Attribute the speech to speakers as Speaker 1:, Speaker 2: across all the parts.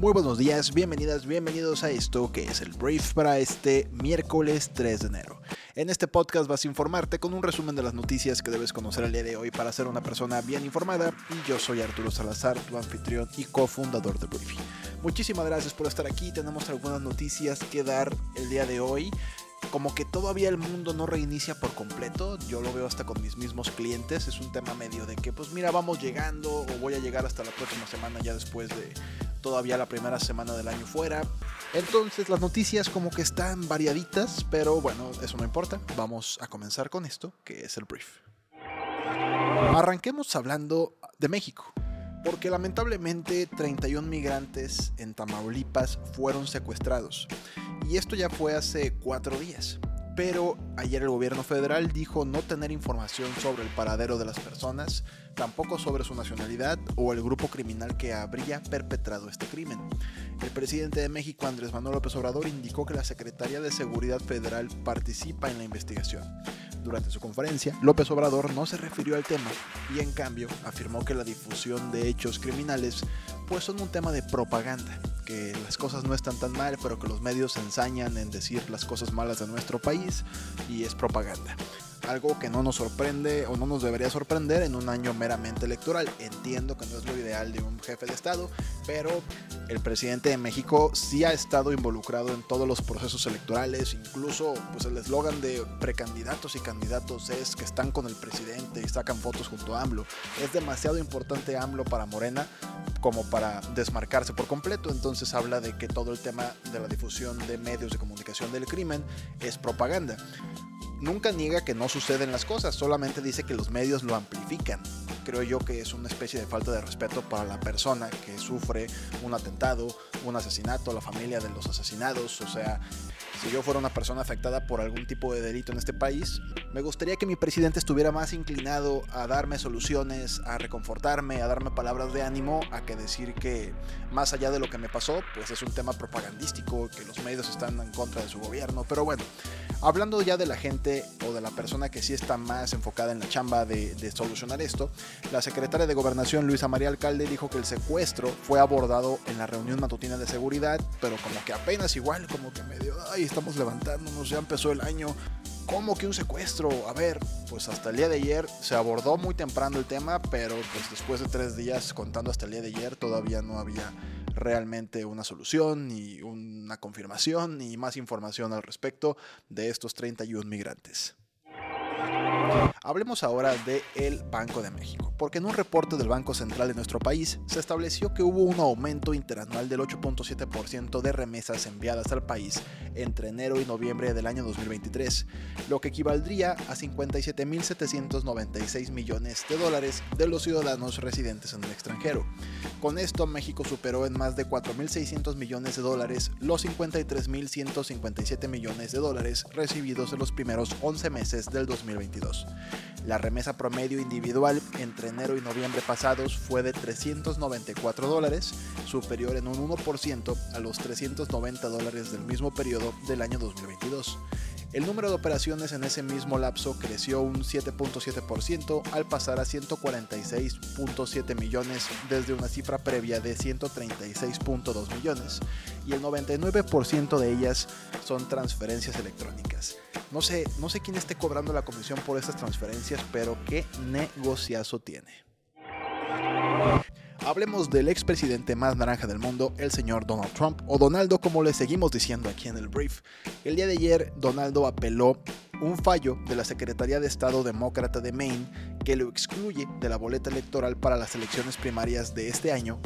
Speaker 1: Muy buenos días, bienvenidas, bienvenidos a esto que es el Brief para este miércoles 3 de enero. En este podcast vas a informarte con un resumen de las noticias que debes conocer el día de hoy para ser una persona bien informada y yo soy Arturo Salazar, tu anfitrión y cofundador de Brief. Muchísimas gracias por estar aquí, tenemos algunas noticias que dar el día de hoy como que todavía el mundo no reinicia por completo. Yo lo veo hasta con mis mismos clientes. Es un tema medio de que, pues mira, vamos llegando o voy a llegar hasta la próxima semana ya después de todavía la primera semana del año fuera. Entonces las noticias como que están variaditas, pero bueno, eso no importa. Vamos a comenzar con esto, que es el brief. Arranquemos hablando de México. Porque lamentablemente 31 migrantes en Tamaulipas fueron secuestrados. Y esto ya fue hace cuatro días. Pero ayer el gobierno federal dijo no tener información sobre el paradero de las personas, tampoco sobre su nacionalidad o el grupo criminal que habría perpetrado este crimen. El presidente de México, Andrés Manuel López Obrador, indicó que la Secretaría de Seguridad Federal participa en la investigación. Durante su conferencia, López Obrador no se refirió al tema y en cambio afirmó que la difusión de hechos criminales pues son un tema de propaganda, que las cosas no están tan mal, pero que los medios se ensañan en decir las cosas malas de nuestro país y es propaganda algo que no nos sorprende o no nos debería sorprender en un año meramente electoral. Entiendo que no es lo ideal de un jefe de Estado, pero el presidente de México sí ha estado involucrado en todos los procesos electorales, incluso pues el eslogan de precandidatos y candidatos es que están con el presidente y sacan fotos junto a AMLO. Es demasiado importante AMLO para Morena como para desmarcarse por completo, entonces habla de que todo el tema de la difusión de medios de comunicación del crimen es propaganda nunca niega que no suceden las cosas, solamente dice que los medios lo amplifican. Creo yo que es una especie de falta de respeto para la persona que sufre un atentado, un asesinato, la familia de los asesinados. O sea, si yo fuera una persona afectada por algún tipo de delito en este país, me gustaría que mi presidente estuviera más inclinado a darme soluciones, a reconfortarme, a darme palabras de ánimo, a que decir que más allá de lo que me pasó, pues es un tema propagandístico, que los medios están en contra de su gobierno. Pero bueno, hablando ya de la gente o de la persona que sí está más enfocada en la chamba de, solucionar esto, la secretaria de Gobernación, Luisa María Alcalde, dijo que el secuestro fue abordado en la reunión matutina de seguridad, pero como que apenas igual, como que medio, ay, estamos levantándonos, ya empezó el año. ¿Cómo que un secuestro? A ver, pues hasta el día de ayer se abordó muy temprano el tema, pero pues después de tres días contando hasta el día de ayer todavía no había realmente una solución, ni una confirmación, ni más información al respecto de estos 31 migrantes. Hablemos ahora de el Banco de México, porque en un reporte del Banco Central de nuestro país se estableció que hubo un aumento interanual del 8.7% de remesas enviadas al país entre enero y noviembre del año 2023, lo que equivaldría a 57.796 millones de dólares de los ciudadanos residentes en el extranjero. Con esto México superó en más de 4.600 millones de dólares los 53.157 millones de dólares recibidos en los primeros 11 meses del 2022. La remesa promedio individual entre enero y noviembre pasados fue de 394 dólares, superior en un 1% a los 390 dólares del mismo periodo del año 2022. El número de operaciones en ese mismo lapso creció un 7.7% al pasar a 146.7 millones desde una cifra previa de 136.2 millones y el 99% de ellas son transferencias electrónicas. No sé, no sé quién esté cobrando la comisión por estas transferencias, pero qué negociazo tiene. Hablemos del expresidente más naranja del mundo, el señor Donald Trump, o Donaldo como le seguimos diciendo aquí en el brief. El día de ayer, Donaldo apeló un fallo de la Secretaría de Estado Demócrata de Maine que lo excluye de la boleta electoral para las elecciones primarias de este año.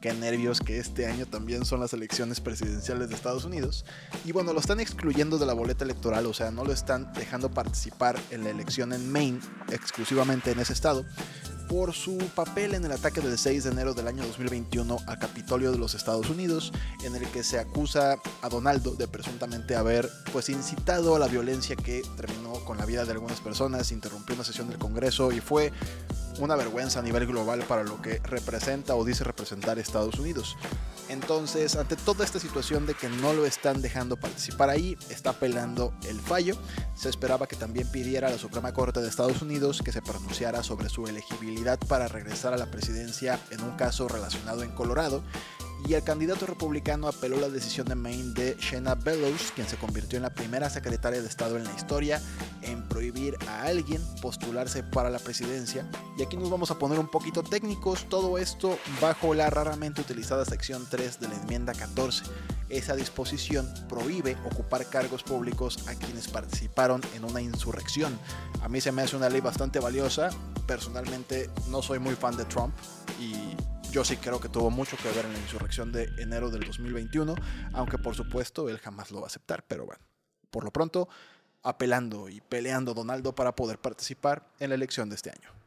Speaker 1: Qué nervios que este año también son las elecciones presidenciales de Estados Unidos. Y bueno, lo están excluyendo de la boleta electoral, o sea, no lo están dejando participar en la elección en Maine, exclusivamente en ese estado por su papel en el ataque del 6 de enero del año 2021 al Capitolio de los Estados Unidos, en el que se acusa a Donaldo de presuntamente haber pues incitado a la violencia que terminó con la vida de algunas personas, interrumpió una sesión del Congreso y fue una vergüenza a nivel global para lo que representa o dice representar Estados Unidos. Entonces, ante toda esta situación de que no lo están dejando participar ahí, está apelando el fallo. Se esperaba que también pidiera a la Suprema Corte de Estados Unidos que se pronunciara sobre su elegibilidad para regresar a la presidencia en un caso relacionado en Colorado y el candidato republicano apeló la decisión de Maine de Shena Bellows, quien se convirtió en la primera secretaria de Estado en la historia en prohibir a alguien postularse para la presidencia. Y aquí nos vamos a poner un poquito técnicos, todo esto bajo la raramente utilizada sección 3 de la enmienda 14. Esa disposición prohíbe ocupar cargos públicos a quienes participaron en una insurrección. A mí se me hace una ley bastante valiosa. Personalmente no soy muy fan de Trump y yo sí creo que tuvo mucho que ver en la insurrección de enero del 2021, aunque por supuesto él jamás lo va a aceptar, pero bueno, por lo pronto apelando y peleando Donaldo para poder participar en la elección de este año.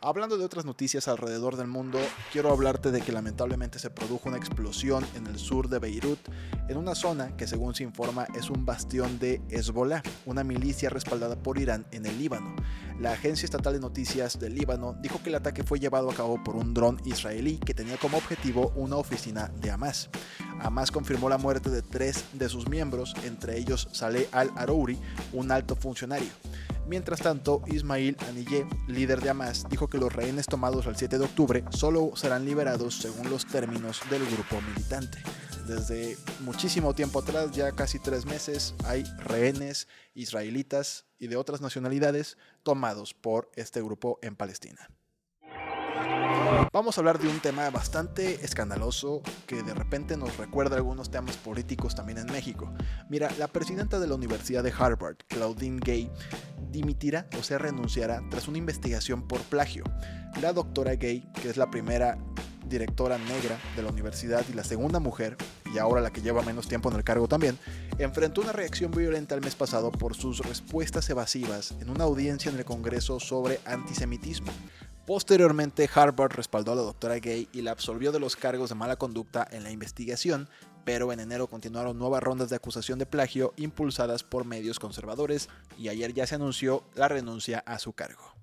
Speaker 1: Hablando de otras noticias alrededor del mundo, quiero hablarte de que lamentablemente se produjo una explosión en el sur de Beirut, en una zona que según se informa es un bastión de Hezbollah, una milicia respaldada por Irán en el Líbano. La agencia estatal de noticias del Líbano dijo que el ataque fue llevado a cabo por un dron israelí que tenía como objetivo una oficina de Hamas. Hamas confirmó la muerte de tres de sus miembros, entre ellos Saleh al-Arouri, un alto funcionario. Mientras tanto, Ismail Aniyeh, líder de Hamas, dijo que los rehenes tomados el 7 de octubre solo serán liberados según los términos del grupo militante. Desde muchísimo tiempo atrás, ya casi tres meses, hay rehenes israelitas y de otras nacionalidades tomados por este grupo en Palestina. Vamos a hablar de un tema bastante escandaloso que de repente nos recuerda algunos temas políticos también en México. Mira, la presidenta de la Universidad de Harvard, Claudine Gay, dimitirá o se renunciará tras una investigación por plagio. La doctora Gay, que es la primera directora negra de la universidad y la segunda mujer, y ahora la que lleva menos tiempo en el cargo también, enfrentó una reacción violenta el mes pasado por sus respuestas evasivas en una audiencia en el Congreso sobre antisemitismo. Posteriormente, Harvard respaldó a la doctora Gay y la absolvió de los cargos de mala conducta en la investigación, pero en enero continuaron nuevas rondas de acusación de plagio impulsadas por medios conservadores y ayer ya se anunció la renuncia a su cargo.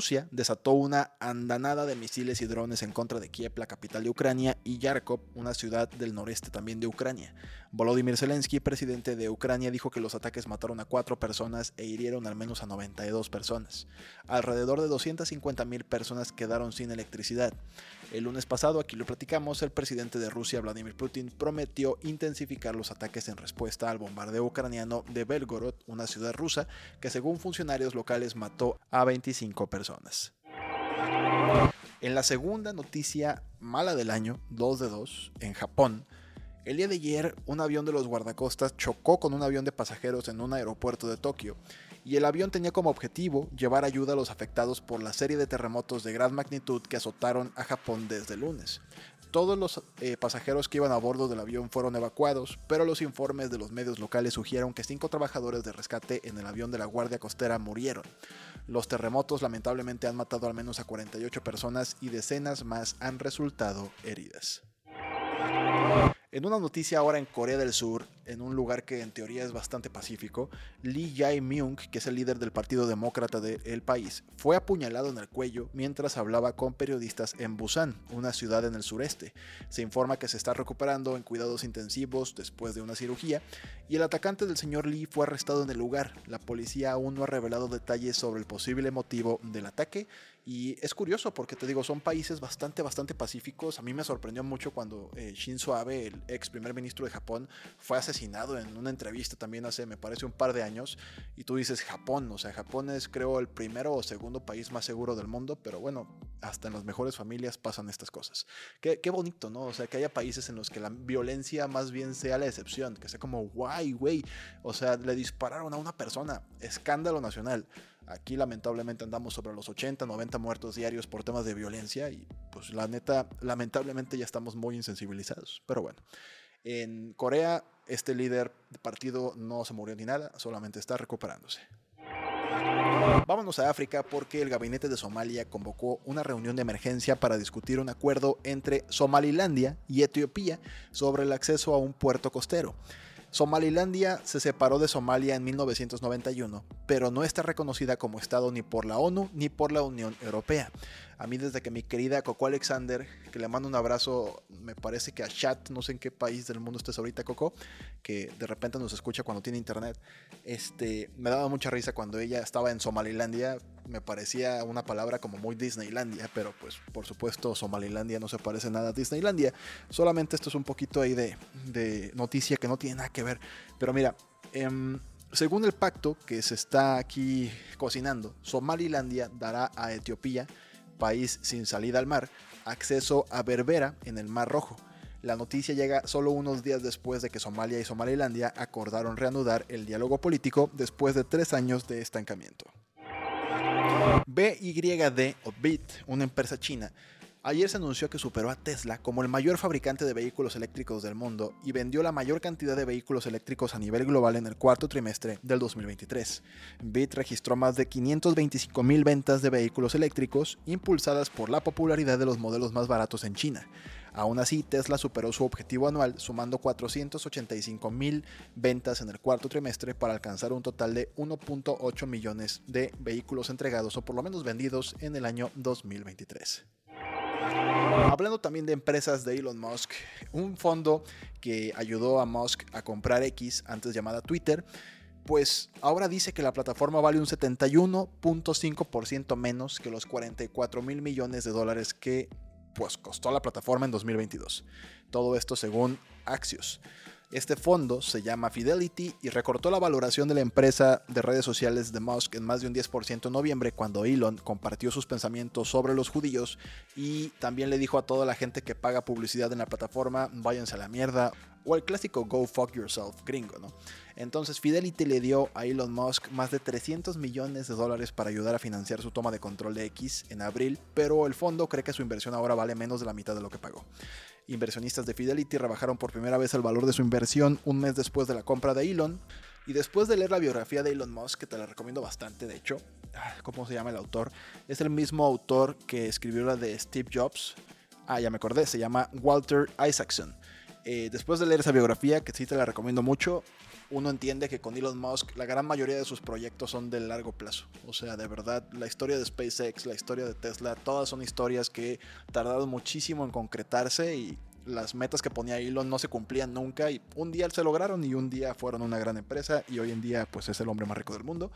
Speaker 1: Rusia desató una andanada de misiles y drones en contra de Kiev, la capital de Ucrania, y Yarkov, una ciudad del noreste también de Ucrania. Volodymyr Zelensky, presidente de Ucrania, dijo que los ataques mataron a cuatro personas e hirieron al menos a 92 personas. Alrededor de 250.000 personas quedaron sin electricidad. El lunes pasado, aquí lo platicamos, el presidente de Rusia, Vladimir Putin, prometió intensificar los ataques en respuesta al bombardeo ucraniano de Belgorod, una ciudad rusa que según funcionarios locales mató a 25 personas. En la segunda noticia mala del año, 2 de 2, en Japón, el día de ayer un avión de los guardacostas chocó con un avión de pasajeros en un aeropuerto de Tokio y el avión tenía como objetivo llevar ayuda a los afectados por la serie de terremotos de gran magnitud que azotaron a Japón desde el lunes. Todos los eh, pasajeros que iban a bordo del avión fueron evacuados, pero los informes de los medios locales sugirieron que cinco trabajadores de rescate en el avión de la Guardia Costera murieron. Los terremotos lamentablemente han matado al menos a 48 personas y decenas más han resultado heridas. En una noticia ahora en Corea del Sur, en un lugar que en teoría es bastante pacífico, Lee Jae-myung, que es el líder del Partido Demócrata del país, fue apuñalado en el cuello mientras hablaba con periodistas en Busan, una ciudad en el sureste. Se informa que se está recuperando en cuidados intensivos después de una cirugía y el atacante del señor Lee fue arrestado en el lugar. La policía aún no ha revelado detalles sobre el posible motivo del ataque y es curioso porque te digo, son países bastante, bastante pacíficos. A mí me sorprendió mucho cuando eh, Shinzo Abe, el ex primer ministro de Japón, fue asesinado en una entrevista también hace, me parece, un par de años. Y tú dices Japón, o sea, Japón es creo el primero o segundo país más seguro del mundo, pero bueno, hasta en las mejores familias pasan estas cosas. Qué, qué bonito, ¿no? O sea, que haya países en los que la violencia más bien sea la excepción, que sea como, guay, güey, o sea, le dispararon a una persona, escándalo nacional. Aquí lamentablemente andamos sobre los 80, 90 muertos diarios por temas de violencia y pues la neta, lamentablemente ya estamos muy insensibilizados. Pero bueno, en Corea este líder de partido no se murió ni nada, solamente está recuperándose. Vámonos a África porque el gabinete de Somalia convocó una reunión de emergencia para discutir un acuerdo entre Somalilandia y Etiopía sobre el acceso a un puerto costero. Somalilandia se separó de Somalia en 1991, pero no está reconocida como Estado ni por la ONU ni por la Unión Europea. A mí desde que mi querida Coco Alexander, que le mando un abrazo, me parece que a Chat, no sé en qué país del mundo estés ahorita Coco, que de repente nos escucha cuando tiene internet, este, me daba mucha risa cuando ella estaba en Somalilandia, me parecía una palabra como muy Disneylandia, pero pues por supuesto Somalilandia no se parece nada a Disneylandia, solamente esto es un poquito ahí de, de noticia que no tiene nada que ver, pero mira, eh, según el pacto que se está aquí cocinando, Somalilandia dará a Etiopía, país sin salida al mar, acceso a Berbera en el Mar Rojo. La noticia llega solo unos días después de que Somalia y Somalilandia acordaron reanudar el diálogo político después de tres años de estancamiento. BYD una empresa china, Ayer se anunció que superó a Tesla como el mayor fabricante de vehículos eléctricos del mundo y vendió la mayor cantidad de vehículos eléctricos a nivel global en el cuarto trimestre del 2023. BIT registró más de 525 mil ventas de vehículos eléctricos impulsadas por la popularidad de los modelos más baratos en China. Aún así, Tesla superó su objetivo anual sumando 485 mil ventas en el cuarto trimestre para alcanzar un total de 1.8 millones de vehículos entregados o por lo menos vendidos en el año 2023. Hablando también de empresas de Elon Musk, un fondo que ayudó a Musk a comprar X, antes llamada Twitter, pues ahora dice que la plataforma vale un 71.5% menos que los 44 mil millones de dólares que pues costó la plataforma en 2022. Todo esto según Axios. Este fondo se llama Fidelity y recortó la valoración de la empresa de redes sociales de Musk en más de un 10% en noviembre cuando Elon compartió sus pensamientos sobre los judíos y también le dijo a toda la gente que paga publicidad en la plataforma váyanse a la mierda o el clásico go fuck yourself gringo, ¿no? Entonces Fidelity le dio a Elon Musk más de 300 millones de dólares para ayudar a financiar su toma de control de X en abril, pero el fondo cree que su inversión ahora vale menos de la mitad de lo que pagó. Inversionistas de Fidelity rebajaron por primera vez el valor de su inversión un mes después de la compra de Elon. Y después de leer la biografía de Elon Musk, que te la recomiendo bastante, de hecho, ah, ¿cómo se llama el autor? Es el mismo autor que escribió la de Steve Jobs. Ah, ya me acordé, se llama Walter Isaacson. Eh, después de leer esa biografía, que sí te la recomiendo mucho, uno entiende que con Elon Musk la gran mayoría de sus proyectos son de largo plazo. O sea, de verdad, la historia de SpaceX, la historia de Tesla, todas son historias que tardaron muchísimo en concretarse y las metas que ponía Elon no se cumplían nunca y un día se lograron y un día fueron una gran empresa y hoy en día pues es el hombre más rico del mundo.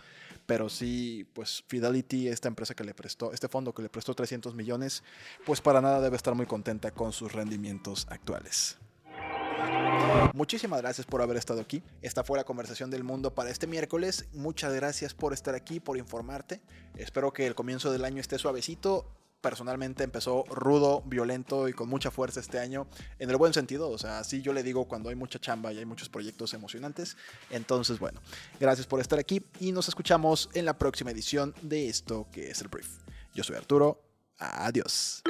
Speaker 1: Pero sí, pues Fidelity, esta empresa que le prestó, este fondo que le prestó 300 millones, pues para nada debe estar muy contenta con sus rendimientos actuales. Muchísimas gracias por haber estado aquí. Esta fue la conversación del mundo para este miércoles. Muchas gracias por estar aquí, por informarte. Espero que el comienzo del año esté suavecito. Personalmente empezó rudo, violento y con mucha fuerza este año, en el buen sentido, o sea, así yo le digo cuando hay mucha chamba y hay muchos proyectos emocionantes. Entonces, bueno, gracias por estar aquí y nos escuchamos en la próxima edición de esto que es el brief. Yo soy Arturo, adiós.